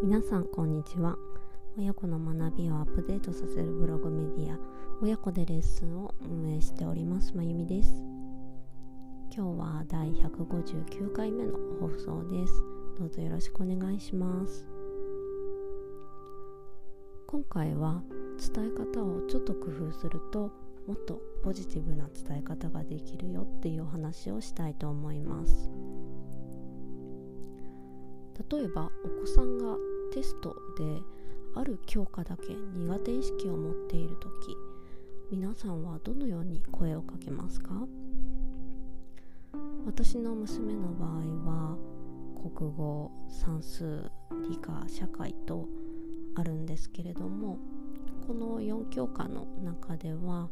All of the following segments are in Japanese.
皆さんこんにちは。親子の学びをアップデートさせるブログメディア親子でレッスンを運営しておりますまゆみです。今日は第159回目の放送です。どうぞよろしくお願いします。今回は伝え方をちょっと工夫するともっとポジティブな伝え方ができるよっていうお話をしたいと思います。例えばお子さんがテストである教科だけ苦手意識を持っている時皆さんはどのように声をかけますか？私の娘の場合は国語算数理科社会とあるんですけれどもこの4教科の中では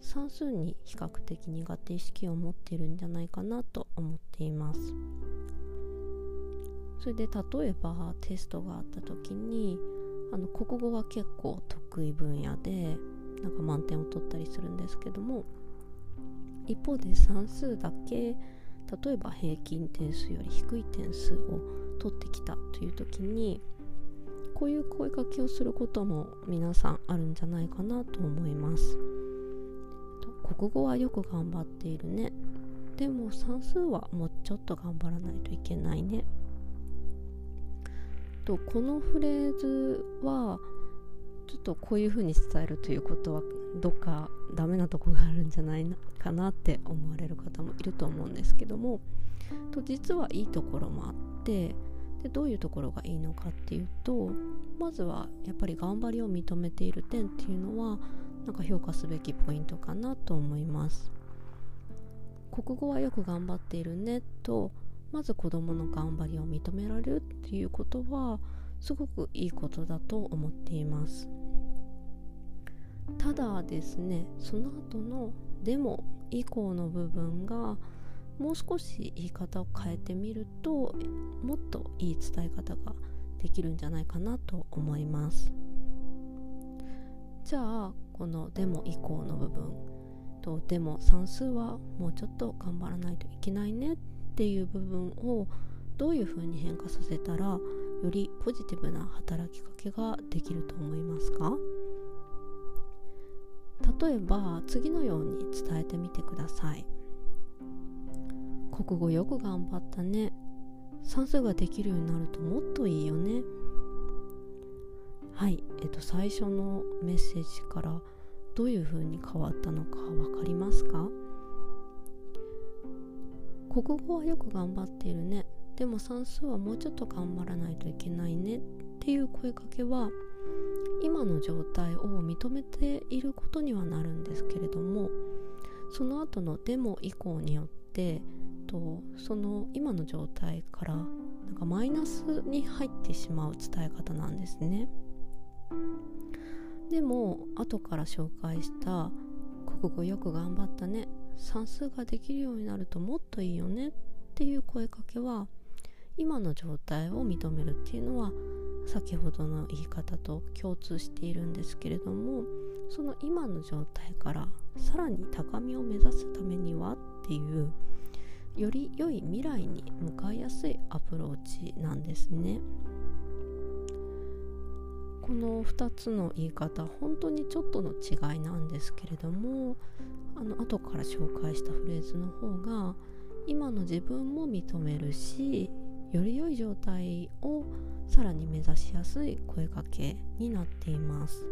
算数に比較的苦手意識を持っているんじゃないかなと思っています。それで例えばテストがあった時にあの国語は結構得意分野でなんか満点を取ったりするんですけども一方で算数だけ例えば平均点数より低い点数を取ってきたという時にこういう声かけをすることも皆さんあるんじゃないかなと思います。国語はよく頑張っているね。でも算数はもうちょっと頑張らないといけないね。とこのフレーズはちょっとこういう風に伝えるということはどっかダメなとこがあるんじゃないかなって思われる方もいると思うんですけども。と実はいいところもあってでどういうところがいいのかっていうとまずはやっぱり頑張りを認めている点っていうのはなんか評価すべきポイントかなと思います。国語はよく頑張っているねとまず子どもの頑張りを認められるっていうことはすごくいいことだと思っています。ただですねその後の「でも」以降の部分がもう少し言い方を変えてみるともっといい伝え方ができるんじゃないかなと思います。じゃあこの「でも」以降の部分と「でも算数はもうちょっと頑張らないといけないね」っていう部分をどういうふうに変化させたらよりポジティブな働きかけができると思いますか？例えば次のように伝えてみてください。国語よく頑張ったね。算数ができるようになるともっといいよね。はい。えっと最初のメッセージからどういうふうに変わったのか分かりますか？国語はよく頑張っているね。でも算数はもうちょっと頑張らないといけないね。っていう声かけは今の状態を認めていることにはなるんですけれどもその後の「デモ」以降によってとその今の状態からなんかマイナスに入ってしまう伝え方なんですね。でも後から紹介した「国語よく頑張ったね。算数ができるようになるともっといいよねっていう声かけは今の状態を認めるっていうのは先ほどの言い方と共通しているんですけれどもその今の状態からさらに高みを目指すためにはっていうより良い未来に向かいやすいアプローチなんですね。この2つの言い方本当にちょっとの違ですけれどもあの後から紹介したフレーズの方が今の自分も認めるしより良い状態をさらに目指しやすい声かけになっています。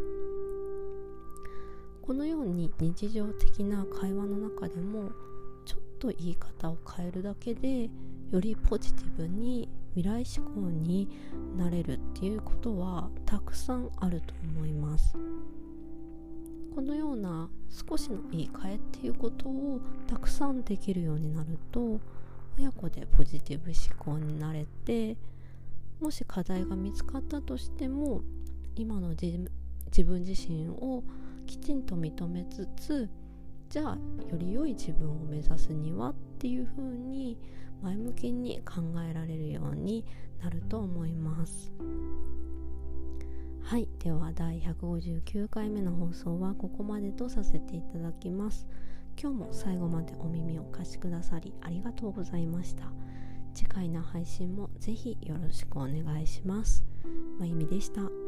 このように日常的な会話の中でもちょっと言い方を変えるだけでよりポジティブに未来志向になれるっていうことはたくさんあると思います。このような少しの言い換えっていうことをたくさんできるようになると親子でポジティブ思考になれてもし課題が見つかったとしても今の自分自身をきちんと認めつつじゃあより良い自分を目指すにはっていうふうに前向きに考えられるようになると思います。はいでは第159回目の放送はここまでとさせていただきます。今日も最後までお耳を貸しくださりありがとうございました。次回の配信もぜひよろしくお願いします。まゆみでした。